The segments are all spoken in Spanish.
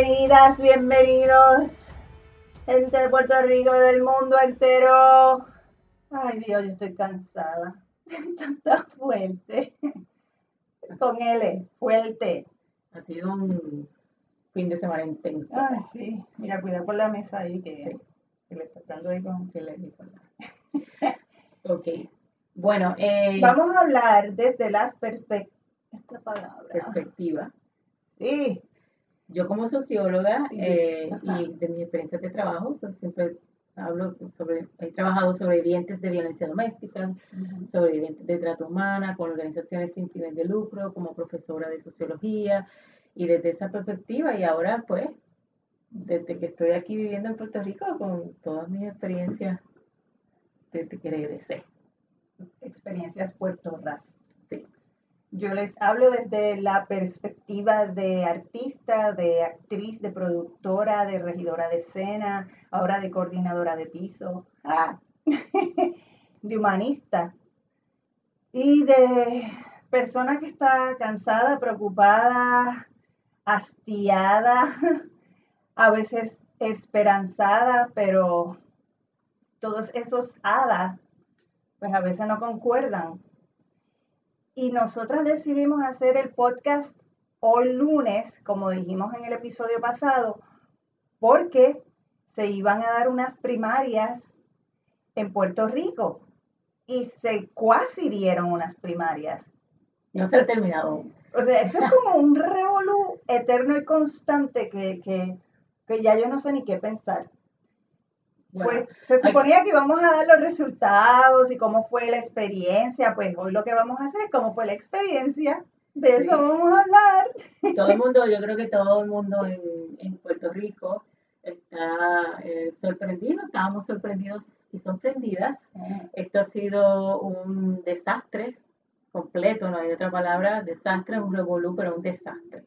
Bienvenidas, bienvenidos, gente de Puerto Rico, del mundo entero. Ay Dios, yo estoy cansada. Está fuerte. Con L, fuerte. Ha sido un fin de semana intenso. Ay, sí. Mira, cuidado con la mesa ahí que, Sí. que le está dando ahí con... Que le ok. Bueno, eh, Vamos a hablar desde las perspectivas. Esta palabra. perspectiva. Sí. Yo como socióloga eh, y de mi experiencia de trabajo, pues siempre hablo sobre, he trabajado sobrevivientes de violencia doméstica, sobrevivientes de trata humana, con organizaciones sin fines de lucro, como profesora de sociología, y desde esa perspectiva, y ahora pues, desde que estoy aquí viviendo en Puerto Rico, con todas mis experiencias desde que regresé. Experiencias Puerto Ras. Sí. Yo les hablo desde la perspectiva de artista, de actriz, de productora, de regidora de escena, ahora de coordinadora de piso, ah, de humanista y de persona que está cansada, preocupada, hastiada, a veces esperanzada, pero todos esos hadas, pues a veces no concuerdan. Y nosotras decidimos hacer el podcast hoy lunes, como dijimos en el episodio pasado, porque se iban a dar unas primarias en Puerto Rico y se cuasi dieron unas primarias. No se ha terminado. O sea, esto es como un revolú eterno y constante que, que, que ya yo no sé ni qué pensar. Bueno, Pues se suponía que íbamos a dar los resultados y cómo fue la experiencia. Pues hoy lo que vamos a hacer es cómo fue la experiencia. De eso Sí. vamos a hablar. todo el mundo, yo creo que todo el mundo en, en Puerto Rico está eh, sorprendido, estábamos sorprendidos y sorprendidas. Esto ha sido un desastre completo, no hay otra palabra, desastre, un revolú, pero un desastre.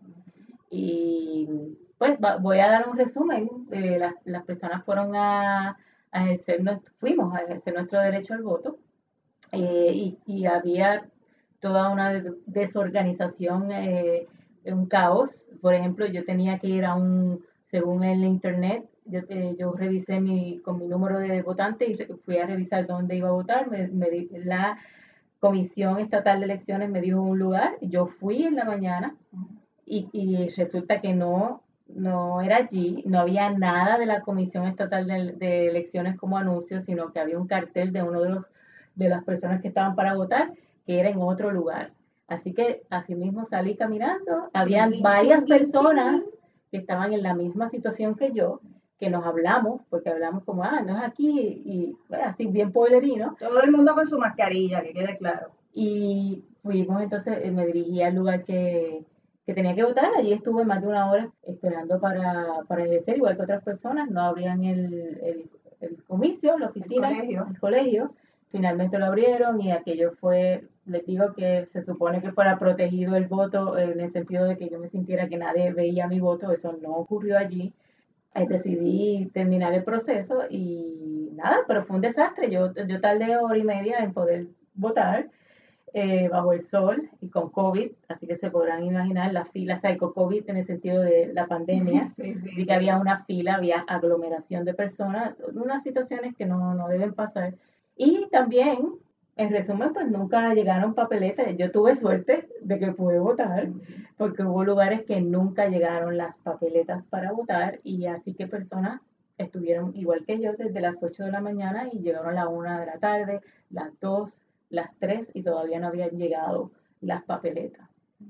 Y pues voy a dar un resumen. Eh, las, las personas fueron a, a ejercer, nuestro- fuimos a ejercer nuestro derecho al voto eh, y, y había toda una de- desorganización, eh, un caos. Por ejemplo, yo tenía que ir a un, según el internet, yo, te- yo revisé mi, con mi número de votante y fui a revisar dónde iba a votar. Me, la Comisión Estatal de Elecciones me dijo un lugar, yo fui en la mañana y, y resulta que no, no era allí, no había nada de la Comisión Estatal de, de Elecciones como anuncio, sino que había un cartel de uno de los de las personas que estaban para votar, que era en otro lugar. Así que así mismo salí caminando, habían varias personas que estaban en la misma situación que yo, que nos hablamos, porque hablamos como, ah, no es aquí, y bueno, así bien pueblerino, Todo el mundo con su mascarilla, que quede claro. y fuimos entonces, eh, me dirigí al lugar que, que tenía que votar. Allí estuve más de una hora esperando para, para ejercer, igual que otras personas. No abrían el, el, el comicio, la oficina, colegio. el colegio. Finalmente lo abrieron y aquello fue, les digo que se supone que fuera protegido el voto en el sentido de que yo me sintiera que nadie veía mi voto. Eso no ocurrió allí. Eh, decidí terminar el proceso y nada, pero fue un desastre. Yo, yo tardé hora y media en poder votar eh, bajo el sol y con COVID, así que se podrán imaginar la fila, o sea, con COVID en el sentido de la pandemia. Sí, sí, Así que había una fila, había aglomeración de personas, unas situaciones que no, no deben pasar. Y también, en resumen, pues nunca llegaron papeletas. Yo tuve suerte de que pude votar, porque hubo lugares que nunca llegaron las papeletas para votar, y así que personas estuvieron igual que yo desde las 8 de la mañana y llegaron a la 1 de la tarde, las 2, las 3 y todavía no habían llegado las papeletas.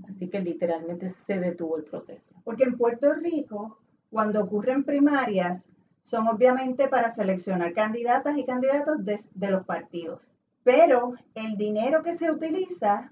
Así que literalmente se detuvo el proceso. Porque en Puerto Rico, cuando ocurren primarias, son obviamente para seleccionar candidatas y candidatos de, de los partidos. Pero el dinero que se utiliza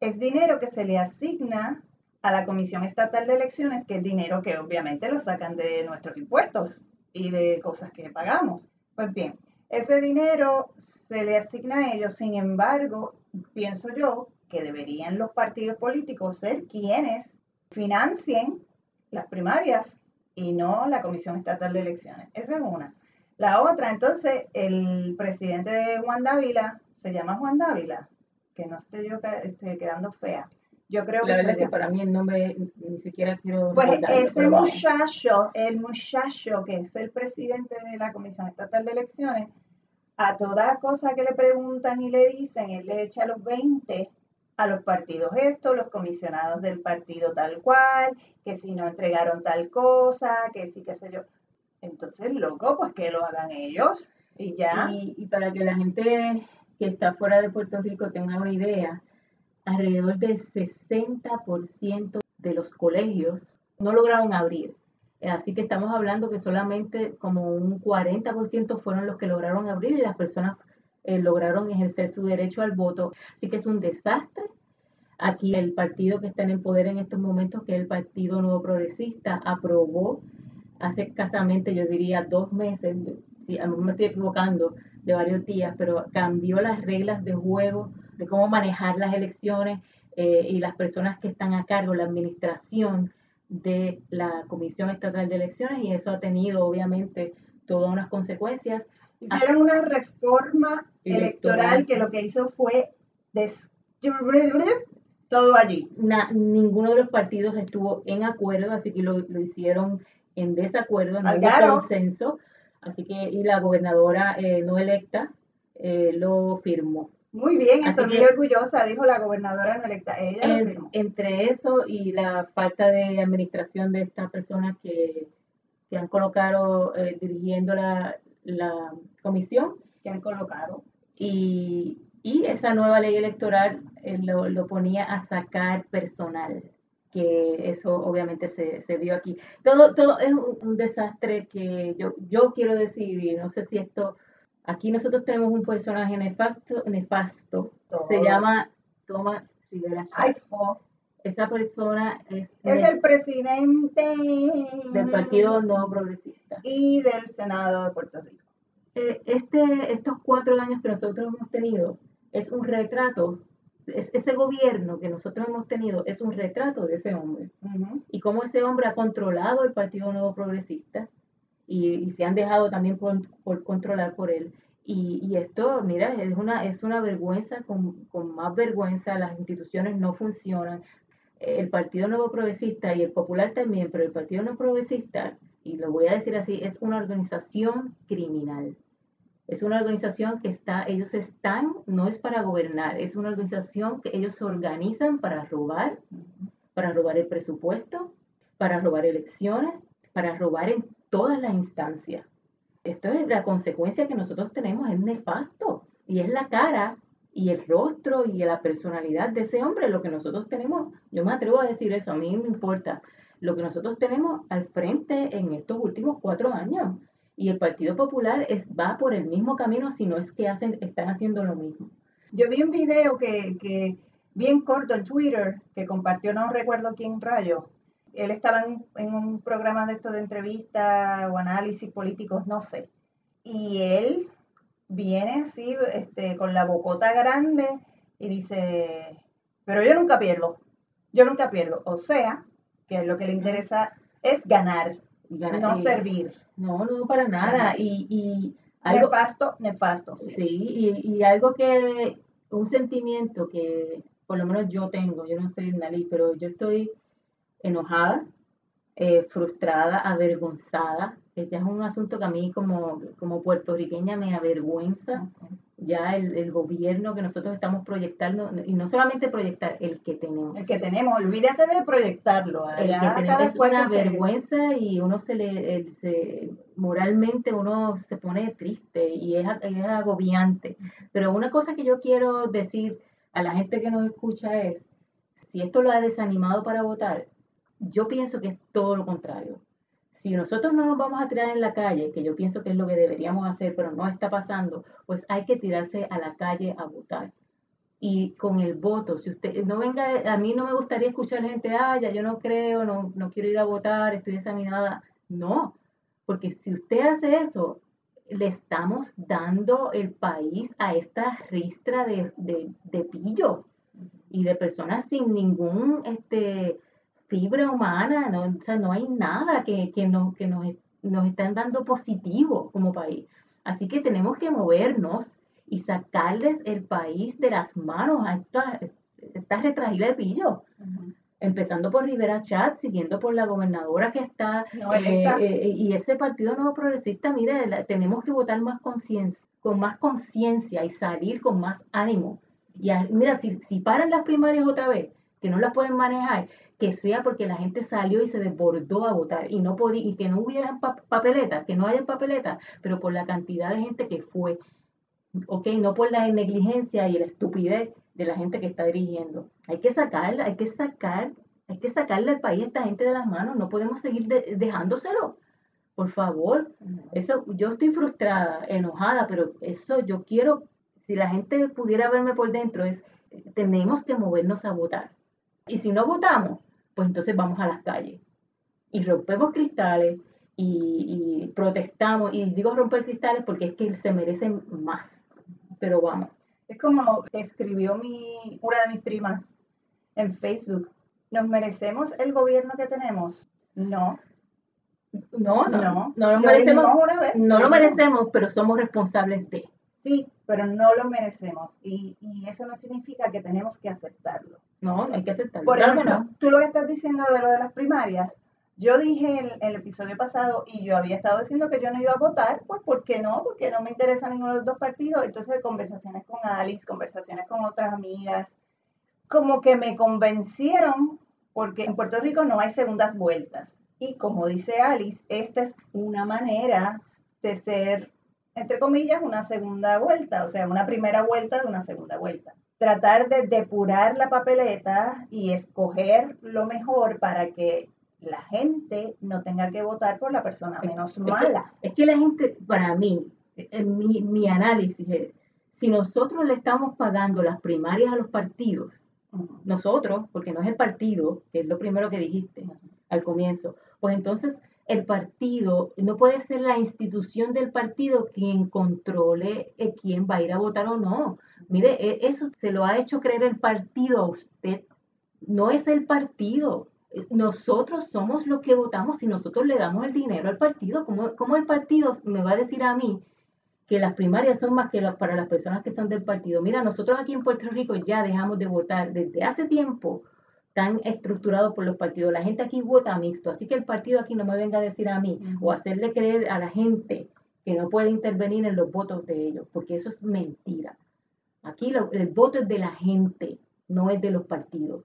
es dinero que se le asigna a la Comisión Estatal de Elecciones, que es dinero que obviamente lo sacan de nuestros impuestos y de cosas que pagamos. Pues bien, ese dinero se le asigna a ellos, sin embargo, pienso yo que deberían los partidos políticos ser quienes financien las primarias y no la Comisión Estatal de Elecciones. Esa es una. La otra, entonces, el presidente de Juan Dávila, se llama Juan Dávila, que no esté yo este, quedando fea. Yo creo La que verdad se es que para mí el nombre ni siquiera quiero Pues ese muchacho, el muchacho que es el presidente de la Comisión Estatal de Elecciones, a toda cosa que le preguntan y le dicen, él le echa los 20 a los partidos estos, los comisionados del partido tal cual, que si no entregaron tal cosa, que sí, qué sé yo. Entonces, loco, pues que lo hagan ellos y ya. Y, y para que la gente que está fuera de Puerto Rico tenga una idea, alrededor del 60% de los colegios no lograron abrir. Eh, Así que estamos hablando que solamente como un 40% fueron los que lograron abrir y las personas eh, lograron ejercer su derecho al voto. Así que es un desastre. Aquí el partido que está en el poder en estos momentos, que es el Partido Nuevo Progresista, aprobó hace escasamente, yo diría, dos meses, si a lo mejor me estoy equivocando, de varios días, pero cambió las reglas de juego, de cómo manejar las elecciones eh, y las personas que están a cargo, la administración de la Comisión Estatal de Elecciones y eso ha tenido obviamente todas unas consecuencias. Hicieron una reforma electoral Electoral. que lo que hizo fue todo allí. Na- ninguno de los partidos estuvo en acuerdo, así que lo, lo hicieron en desacuerdo, no hubo consenso, así que y la gobernadora eh, no electa eh, lo firmó. Muy bien, estoy muy orgullosa, dijo la gobernadora no electa. Ella lo En- firmó. entre eso y la falta de administración de estas personas que, que han colocado eh, dirigiendo la, la comisión que han colocado. y, y esa nueva ley electoral eh, lo, lo ponía a sacar personal, que eso obviamente se, se vio aquí. Todo, todo es un, un desastre que yo, yo quiero decir, y no sé si esto, aquí nosotros tenemos un personaje nefasto, nefasto se llama Thomas Rivera. Ay. Esa persona es, el presidente del Partido Nuevo Progresista. y del Senado de Puerto Rico. Eh, este, estos cuatro años que nosotros hemos tenido es un retrato, es- ese gobierno que nosotros hemos tenido es un retrato de ese hombre. Y cómo ese hombre ha controlado el Partido Nuevo Progresista y, y se han dejado también por, por controlar por él. Y, y esto, mira, es una, es una vergüenza, con, con más vergüenza, las instituciones no funcionan. El Partido Nuevo Progresista y el Popular también, pero el Partido Nuevo Progresista, y lo voy a decir así, es una organización criminal. Es una organización que está, ellos están, no es para gobernar, es una organización que ellos se organizan para robar, para robar el presupuesto, para robar elecciones, para robar en todas las instancias. Esto es la consecuencia que nosotros tenemos, es nefasto. Y es la cara y el rostro y la personalidad de ese hombre lo que nosotros tenemos. Yo me atrevo a decir eso, a mí me importa lo que nosotros tenemos al frente en estos últimos cuatro años. Y el Partido Popular es, va por el mismo camino, si no es que hacen, están haciendo lo mismo. Yo vi un video que, que bien corto en Twitter que compartió, no recuerdo quién rayo. Él estaba en, en un programa de esto de entrevista o análisis políticos, no sé. Y él viene así, este, con la bocota grande y dice, pero yo nunca pierdo, yo nunca pierdo. O sea, que lo que le interesa es ganar, Y gana- no y- servir. No, no, para nada. Y, y algo, Nefasto, nefasto, sí. Sí, y, y algo que, un sentimiento que por lo menos yo tengo, yo no sé, Nali, pero yo estoy enojada, eh, frustrada, avergonzada. Este es un asunto que a mí como, como puertorriqueña me avergüenza ya el, el gobierno que nosotros estamos proyectando, y no solamente proyectar, el que tenemos. El que tenemos, olvídate de proyectarlo. El que tenemos es una se- vergüenza y uno se le, el- se- moralmente uno se pone triste y es, es agobiante. Pero una cosa que yo quiero decir a la gente que nos escucha es, si esto lo ha desanimado para votar, yo pienso que es todo lo contrario. Si nosotros no nos vamos a tirar en la calle, que yo pienso que es lo que deberíamos hacer, pero no está pasando, pues hay que tirarse a la calle a votar y con el voto. Si usted no venga, a mí no me gustaría escuchar gente, ah, ya yo no creo, no, no quiero ir a votar, estoy examinada. No, porque si usted hace eso, le estamos dando el país a esta ristra de, de, de pillo y de personas sin ningún este, fibra humana, no, o sea, no hay nada que, que, nos, que nos nos están dando positivo como país. Así que tenemos que movernos y sacarles el país de las manos a esta, esta retragida de pillo. Empezando por Rivera Chat, siguiendo por la gobernadora que está, eh, eh, y ese partido nuevo progresista, mire, tenemos que votar más conciencia, con más conciencia y salir con más ánimo. Y mira, si, si paran las primarias otra vez, que no las pueden manejar, que sea porque la gente salió y se desbordó a votar y no podía, y que no hubieran papeletas, que no haya papeletas, pero por la cantidad de gente que fue, ok, no por la negligencia y la estupidez de la gente que está dirigiendo. Hay que sacar, hay que sacar, hay que sacarle al país a esta gente de las manos, no podemos seguir dejándoselo. Por favor, eso, yo estoy frustrada, enojada, pero eso yo quiero, si la gente pudiera verme por dentro, es, tenemos que movernos a votar. Y si no votamos, pues entonces vamos a las calles y rompemos cristales y, protestamos. Y digo romper cristales porque es que se merecen más. Pero vamos. Es como escribió mi, una de mis primas en Facebook. ¿Nos merecemos el gobierno que tenemos? No. No, no, no, no lo, merecemos. no lo merecemos, pero somos responsables de. Sí, pero no lo merecemos. Y, y, eso no significa que tenemos que aceptarlo. No, no hay que aceptarlo. Por ejemplo, tú lo que estás diciendo de lo de las primarias, yo dije en el, episodio pasado y yo había estado diciendo que yo no iba a votar, pues ¿por qué no? Porque no me interesa ninguno de los dos partidos. Entonces, conversaciones con Alice, conversaciones con otras amigas, como que me convencieron, porque en Puerto Rico no hay segundas vueltas. Y como dice Alice, esta es una manera de ser entre comillas, una segunda vuelta, o sea, una primera vuelta de una segunda vuelta. Tratar de depurar la papeleta y escoger lo mejor para que la gente no tenga que votar por la persona menos mala. es que la gente, para mí, en mi, mi análisis es, si nosotros le estamos pagando las primarias a los partidos, nosotros, porque no es el partido, que es lo primero que dijiste al comienzo, pues entonces el partido, no puede ser la institución del partido quien controle eh, quién va a ir a votar o no. Mire, e, eso se lo ha hecho creer el partido a usted. No es el partido. Eh, nosotros somos los que votamos y nosotros le damos el dinero al partido. ¿Cómo, el partido me va a decir a mí que las primarias son más que para las personas que son del partido? Mira, nosotros aquí en Puerto Rico ya dejamos de votar desde hace tiempo están estructurados por los partidos. La gente aquí vota mixto, así que el partido aquí no me venga a decir a mí o hacerle creer a la gente que no puede intervenir en los votos de ellos, porque eso es mentira. Aquí el voto es de la gente, no es de los partidos.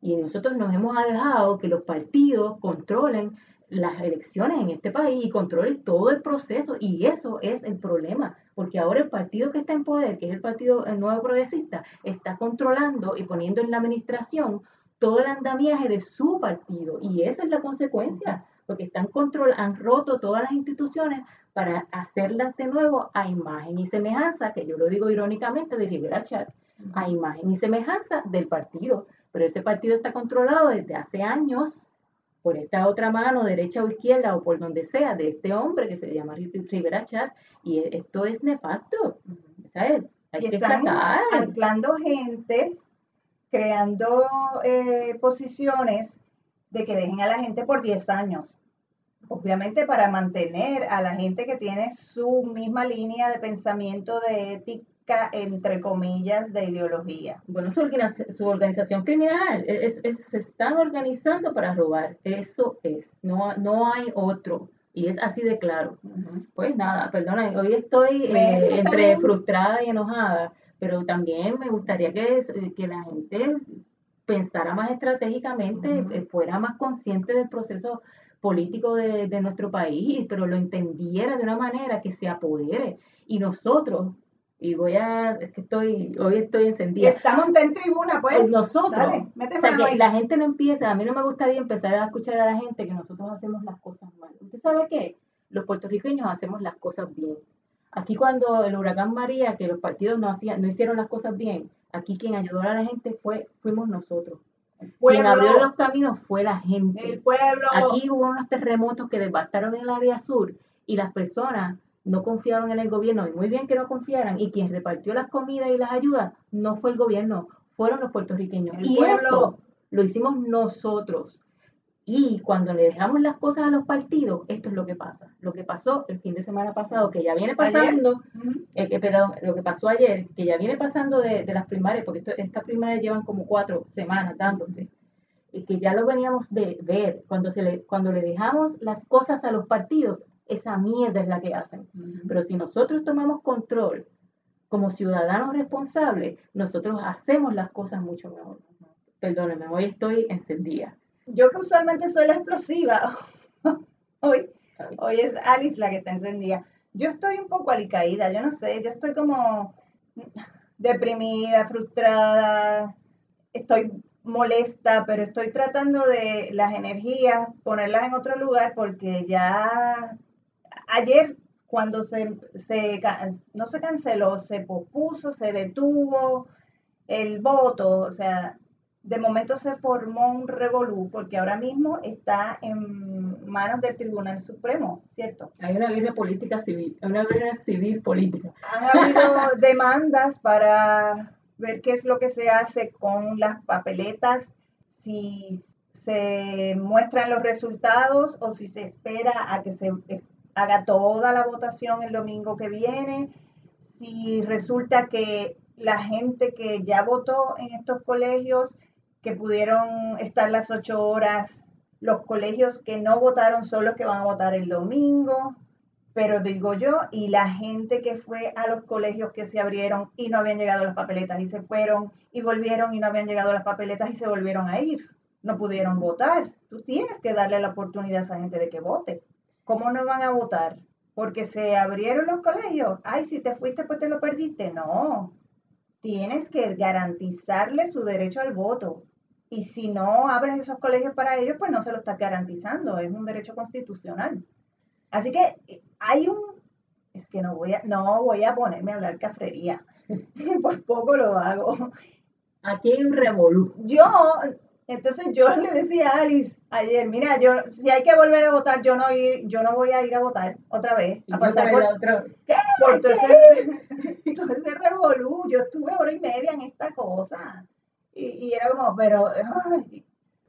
Y nosotros nos hemos dejado que los partidos controlen las elecciones en este país y controlen todo el proceso. Y eso es el problema, porque ahora el partido que está en poder, que es el Partido Nuevo Progresista, está controlando y poniendo en la administración todo el andamiaje de su partido. Y esa es la consecuencia, porque están control, han roto todas las instituciones para hacerlas de nuevo a imagen y semejanza, que yo lo digo irónicamente, de Rivera Chat, a imagen y semejanza del partido. Pero ese partido está controlado desde hace años por esta otra mano, derecha o izquierda, o por donde sea, de este hombre que se llama Rivera Chat, y esto es nefasto. ¿sabes? Hay que sacar. anclando gente creando eh, posiciones de que dejen a la gente por 10 años. Obviamente para mantener a la gente que tiene su misma línea de pensamiento, de ética, entre comillas, de ideología. Bueno, su, organización, criminal, se están organizando para robar, eso es, no, no hay otro. Y es así de claro. Pues nada, perdona, hoy estoy eh, entre frustrada y enojada pero también me gustaría que, eh, que la gente pensara más estratégicamente, eh, fuera más consciente del proceso político de, de, nuestro país, pero lo entendiera de una manera que se apodere. Y nosotros, y voy a, es que estoy, hoy estoy encendida. Estamos en tribuna, pues. Nosotros, o sea, que la gente no empieza, a mí no me gustaría empezar a escuchar a la gente que nosotros hacemos las cosas mal. ¿Usted sabe qué? Los puertorriqueños hacemos las cosas bien. Aquí cuando el huracán María, que los partidos no, hacían, no hicieron las cosas bien, aquí quien ayudó a la gente fue, fuimos nosotros. Quien abrió los caminos fue la gente. El pueblo. Aquí hubo unos terremotos que devastaron el área sur y las personas no confiaron en el gobierno, y muy bien que no confiaran, y quien repartió las comidas y las ayudas no fue el gobierno, fueron los puertorriqueños. y eso lo hicimos nosotros. Y cuando le dejamos las cosas a los partidos, esto es lo que pasa. Lo que pasó el fin de semana pasado, que ya viene pasando, eh, que, perdón, lo que pasó ayer, que ya viene pasando de, las primarias, porque estas primarias llevan como cuatro semanas dándose, y que ya lo veníamos de ver, cuando, se le, cuando le dejamos las cosas a los partidos, esa mierda es la que hacen. Pero si nosotros tomamos control como ciudadanos responsables, nosotros hacemos las cosas mucho mejor. Perdónenme, hoy estoy encendida. Yo que usualmente soy la explosiva, hoy, hoy es Alice la que está encendida. Yo estoy un poco alicaída, yo no sé, yo estoy como deprimida, frustrada, estoy molesta, pero estoy tratando de las energías ponerlas en otro lugar porque ya ayer cuando se, se, no se canceló, se pospuso, se detuvo el voto, o sea, de momento se formó un revolú porque ahora mismo está en manos del Tribunal Supremo, ¿cierto? Hay una guerra política civil, una guerra civil política. Han habido demandas para ver qué es lo que se hace con las papeletas, si se muestran los resultados o si se espera a que se haga toda la votación el domingo que viene, si resulta que la gente que ya votó en estos colegios que pudieron estar las ocho horas. Los colegios que no votaron son los que van a votar el domingo, pero digo yo, y la gente que fue a los colegios que se abrieron y no habían llegado las papeletas y se fueron y volvieron y no habían llegado las papeletas y se volvieron a ir, no pudieron votar. Tú tienes que darle la oportunidad a esa gente de que vote. ¿Cómo no van a votar? Porque se abrieron los colegios. Ay, si te fuiste, pues te lo perdiste. No. Tienes que garantizarle su derecho al voto. Y si no abres esos colegios para ellos, pues no se lo está garantizando, es un derecho constitucional. Así que eh, hay un, es que no voy a, no voy a ponerme a hablar cafrería, por poco lo hago. Aquí hay un revolú. Yo, entonces yo le decía a Alice ayer, mira, yo, si hay que volver a votar, yo no ir, yo no voy a ir a votar otra vez. A pasar por, otra ¿Qué? por todo ese revolú. Yo estuve hora y media en esta cosa. Y, era como, pero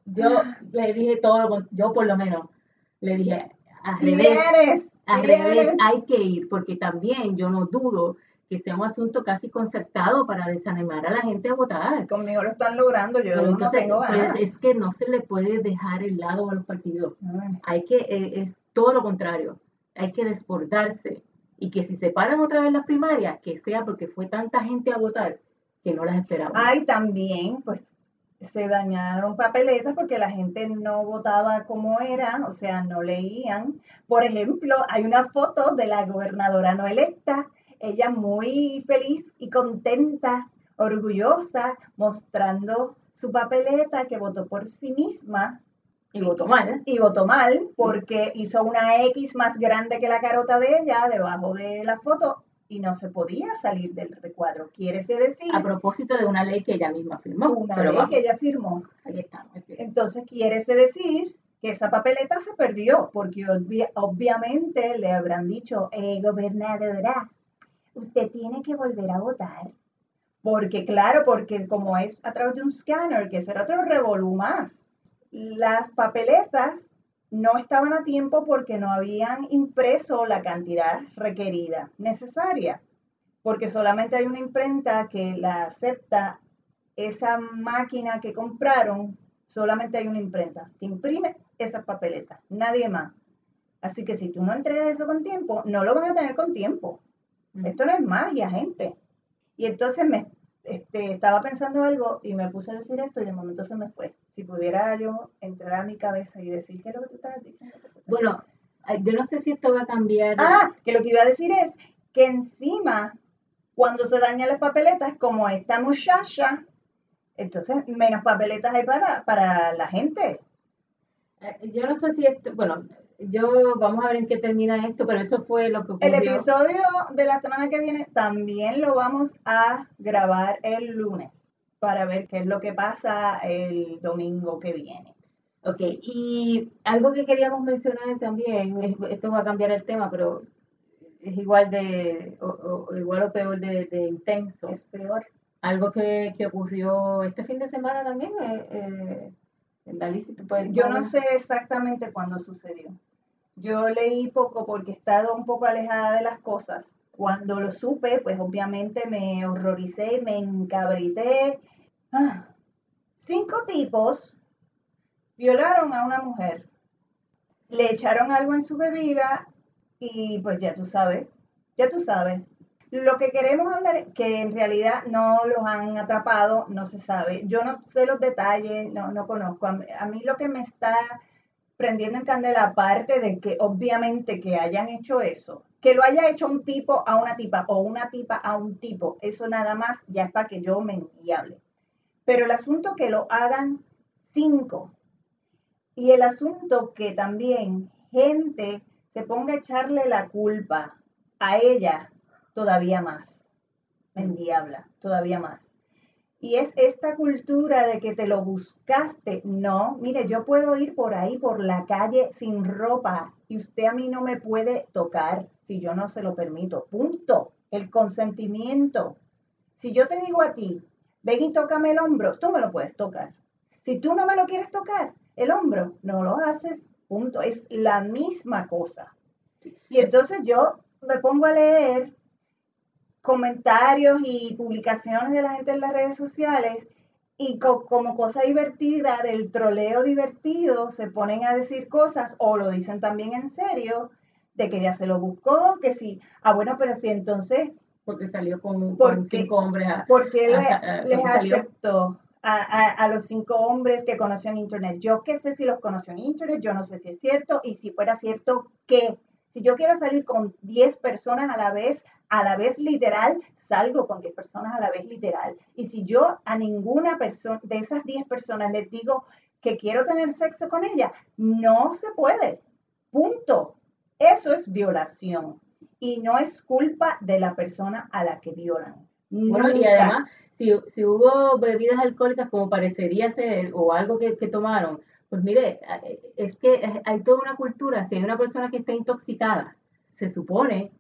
yo le dije todo, yo por lo menos le dije, a revés, hay que ir, porque también yo no dudo que sea un asunto casi concertado para desanimar a la gente a votar. Conmigo lo están logrando, yo no tengo pues, ganas. es que no se le puede dejar el lado a los partidos. Hay que, eh, es todo lo contrario, hay que desbordarse. Y que si se paran otra vez las primarias, que sea porque fue tanta gente a votar, que no las esperaba. Ay, también, pues se dañaron papeletas porque la gente no votaba como era, o sea, no leían. Por ejemplo, hay una foto de la gobernadora no electa, ella muy feliz y contenta, orgullosa, mostrando su papeleta que votó por sí misma. Y votó mal. Y votó mal porque hizo una X más grande que la carota de ella debajo de la foto y no se podía salir del recuadro. Quiere decir... A propósito de una ley que ella misma firmó. Una ley que ella firmó. Ahí estamos. Entonces quiere decir que esa papeleta se perdió, porque obviamente le habrán dicho, eh, gobernadora, usted tiene que volver a votar. Porque claro, porque como es a través de un scanner, que será otro revolú más, las papeletas no estaban a tiempo porque no habían impreso la cantidad requerida, necesaria, porque solamente hay una imprenta que la acepta esa máquina que compraron, solamente hay una imprenta que imprime esa papeleta, nadie más. Así que si tú no entregas eso con tiempo, no lo van a tener con tiempo. Mm. Esto no es magia, gente. Y entonces me este, estaba pensando algo y me puse a decir esto y de momento se me fue. Si pudiera yo entrar a mi cabeza y decir qué es lo que tú estabas diciendo. Bueno, yo no sé si esto va a cambiar. Ah, que lo que iba a decir es que encima, cuando se dañan las papeletas, como esta muchacha, entonces menos papeletas hay para, para la gente. Eh, yo no sé si esto, bueno, yo vamos a ver en qué termina esto, pero eso fue lo que ocurrió. El episodio de la semana que viene también lo vamos a grabar el lunes para ver qué es lo que pasa el domingo que viene. Ok, y algo que queríamos mencionar también, esto va a cambiar el tema, pero es igual de, o, igual o peor de, intenso. Es peor. Algo que, ocurrió este fin de semana también, eh, eh, Yo no sé exactamente cuándo sucedió. Yo leí poco porque he estado un poco alejada de las cosas. Cuando lo supe, pues obviamente me horroricé, me encabrité. Ah, cinco tipos violaron a una mujer, le echaron algo en su bebida y pues ya tú sabes, ya tú sabes. Lo que queremos hablar es que en realidad no los han atrapado, no se sabe. Yo no sé los detalles, no, no conozco. A mí, lo que me está prendiendo en candela, aparte de que obviamente que hayan hecho eso, que lo haya hecho un tipo a una tipa o una tipa a un tipo, eso nada más ya es para que yo me hable. Pero el asunto que lo hagan cinco y el asunto que también gente se ponga a echarle la culpa a ella todavía más. Me diabla, todavía más. Y es esta cultura de que te lo buscaste. No, mire, yo puedo ir por ahí, por la calle sin ropa y usted a mí no me puede tocar si yo no se lo permito. Punto. El consentimiento. Si yo te digo a ti, ven y tócame el hombro, tú me lo puedes tocar. Si tú no me lo quieres tocar, el hombro, no lo haces. Punto. Es la misma cosa. Y entonces yo me pongo a leer comentarios y publicaciones de la gente en las redes sociales y como cosa divertida, del troleo divertido, se ponen a decir cosas o lo dicen también en serio, de que ya se lo buscó, que sí, ah, bueno, pero sí, entonces... Porque salió con, cinco hombres. porque les aceptó a, a, los cinco hombres que conoció en Internet. Yo qué sé si los conoció en Internet, yo no sé si es cierto, y si fuera cierto, ¿qué? Si yo quiero salir con 10 personas a la vez, a la vez literal, salgo con 10 personas a la vez literal. Y si yo a ninguna persona de esas 10 personas les digo que quiero tener sexo con ella, no se puede. Punto. Eso es violación. Y no es culpa de la persona a la que violan. Bueno, y además, si, si, hubo bebidas alcohólicas como parecería ser o algo que, que tomaron, pues mire, es que hay toda una cultura, si hay una persona que está intoxicada, se supone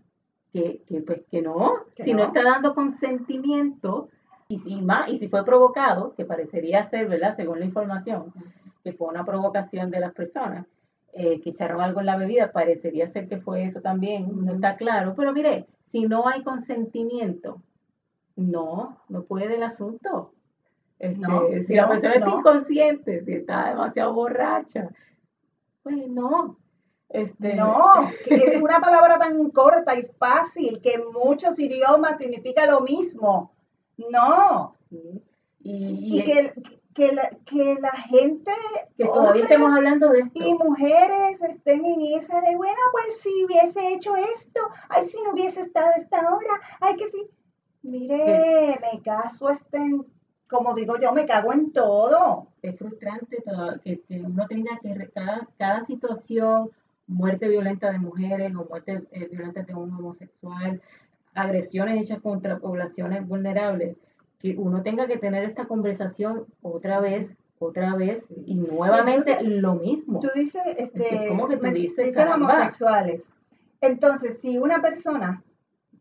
que, que, pues, que no, si no. está dando consentimiento, y si, más, y si fue provocado, que parecería ser, ¿verdad? Según la información, que fue una provocación de las personas, eh, que echaron algo en la bebida, parecería ser que fue eso también, no está claro, pero mire, si no hay consentimiento, no, no puede el asunto. Este, si la persona está inconsciente, si está demasiado borracha, pues no, este, no, que es una palabra tan corta y fácil que en muchos idiomas significa lo mismo. No. Y, que, que, la, que, la, gente. Que todavía estemos hablando de esto. Y mujeres estén en esa de, bueno, pues si hubiese hecho esto, ay, si no hubiese estado esta hora, ay, que si. Mire, me caso, estén, como digo yo, me cago en todo. Es frustrante que, uno tenga que, cada, cada situación muerte violenta de mujeres o muerte eh, violenta de un homosexual, agresiones hechas contra poblaciones vulnerables, que uno tenga que tener esta conversación otra vez, otra vez y nuevamente lo mismo. Tú dices, este, ¿cómo que tú dices, homosexuales. Entonces, si una persona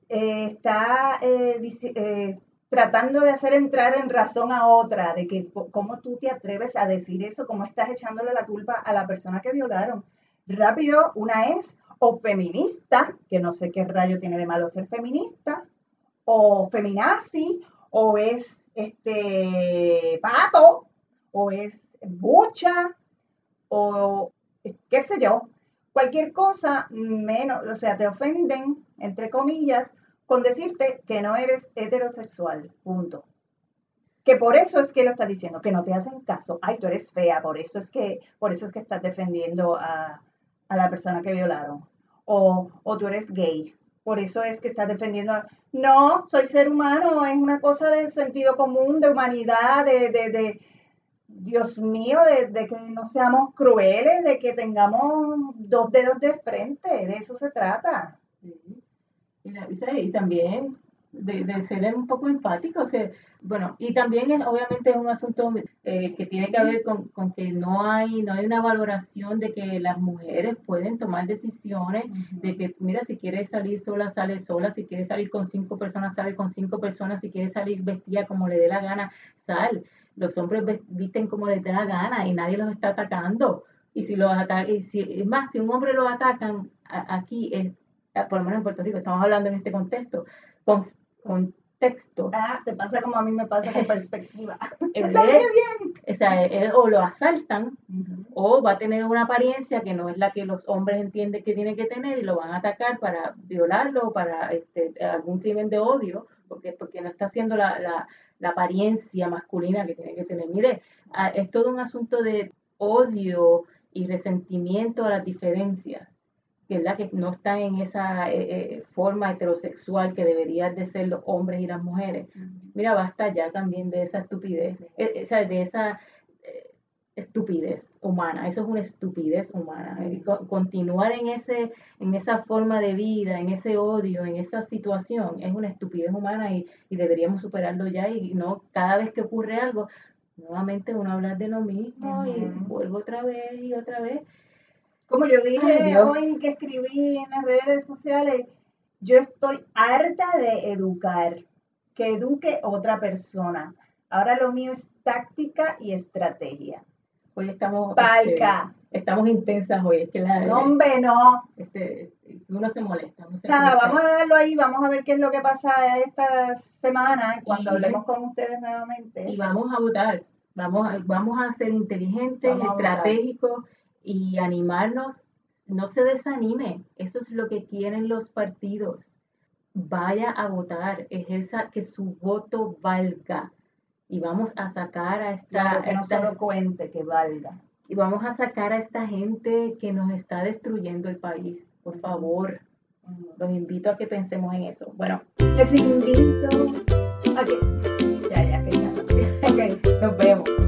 eh, está eh, tratando de hacer entrar en razón a otra, de que cómo tú te atreves a decir eso, cómo estás echándole la culpa a la persona que violaron rápido, una es o feminista, que no sé qué rayo tiene de malo ser feminista, o feminazi, o es este pato, o es bucha, o qué sé yo, cualquier cosa menos, o sea, te ofenden, entre comillas, con decirte que no eres heterosexual, punto. Que por eso es que lo estás diciendo, que no te hacen caso. Ay, tú eres fea, por eso es que, por eso es que estás defendiendo a, a la persona que violaron. O, o tú eres gay. Por eso es que estás defendiendo. No, soy ser humano, es una cosa de sentido común, de humanidad, de, de, de Dios mío, de, que no seamos crueles, de que tengamos dos dedos de frente, de eso se trata. Y también de, de, ser un poco empático. O sea, bueno, y también es, obviamente es un asunto eh, que tiene que ver con, con, que no hay, no hay una valoración de que las mujeres pueden tomar decisiones, de que, mira, si quieres salir sola, sale sola, si quieres salir con cinco personas, sale con cinco personas, si quieres salir vestida como le dé la gana, sal. Los hombres visten como les da la gana y nadie los está atacando. Y si los atacan, y si, más, si un hombre lo atacan aquí, es, por lo menos en Puerto Rico, estamos hablando en este contexto, con, con texto. Ah, te pasa como a mí me pasa con perspectiva. Está bien. O, sea, o lo asaltan o va a tener una apariencia que no es la que los hombres entienden que tiene que tener y lo van a atacar para violarlo o para este, algún crimen de odio, porque, porque no está haciendo la, la, la apariencia masculina que tiene que tener. Mire, ah, es todo un asunto de odio y resentimiento a las diferencias ¿verdad? que no están en esa eh, eh, forma heterosexual que deberían de ser los hombres y las mujeres. Mira, basta ya también de esa estupidez, eh, o sea, de esa estupidez humana, eso es una estupidez humana. continuar en, ese, en esa forma de vida, en ese odio, en esa situación, es una estupidez humana y, y deberíamos superarlo ya y no cada vez que ocurre algo, nuevamente uno habla de lo mismo y vuelvo otra vez y otra vez. Como yo dije hoy que escribí en las redes sociales, yo estoy harta de educar, que eduque otra persona. Ahora lo mío es táctica y estrategia. Hoy estamos. Palca. Este, estamos intensas hoy. Es que la, no, hombre, no. Este, uno se molesta. Nada, vamos a dejarlo ahí, vamos a ver qué es lo que pasa esta semana cuando hablemos con ustedes nuevamente. Y vamos a votar. Vamos, vamos a ser inteligentes, estratégicos y animarnos, no se desanime, eso es lo que quieren los partidos. Vaya a votar, ejerza que su voto valga y vamos a sacar a esta... Claro, que no que valga. Y vamos a sacar a esta gente que nos está destruyendo el país, por favor. Los invito a que pensemos en eso. Bueno, les invito a que... Ya, ya, Nos vemos.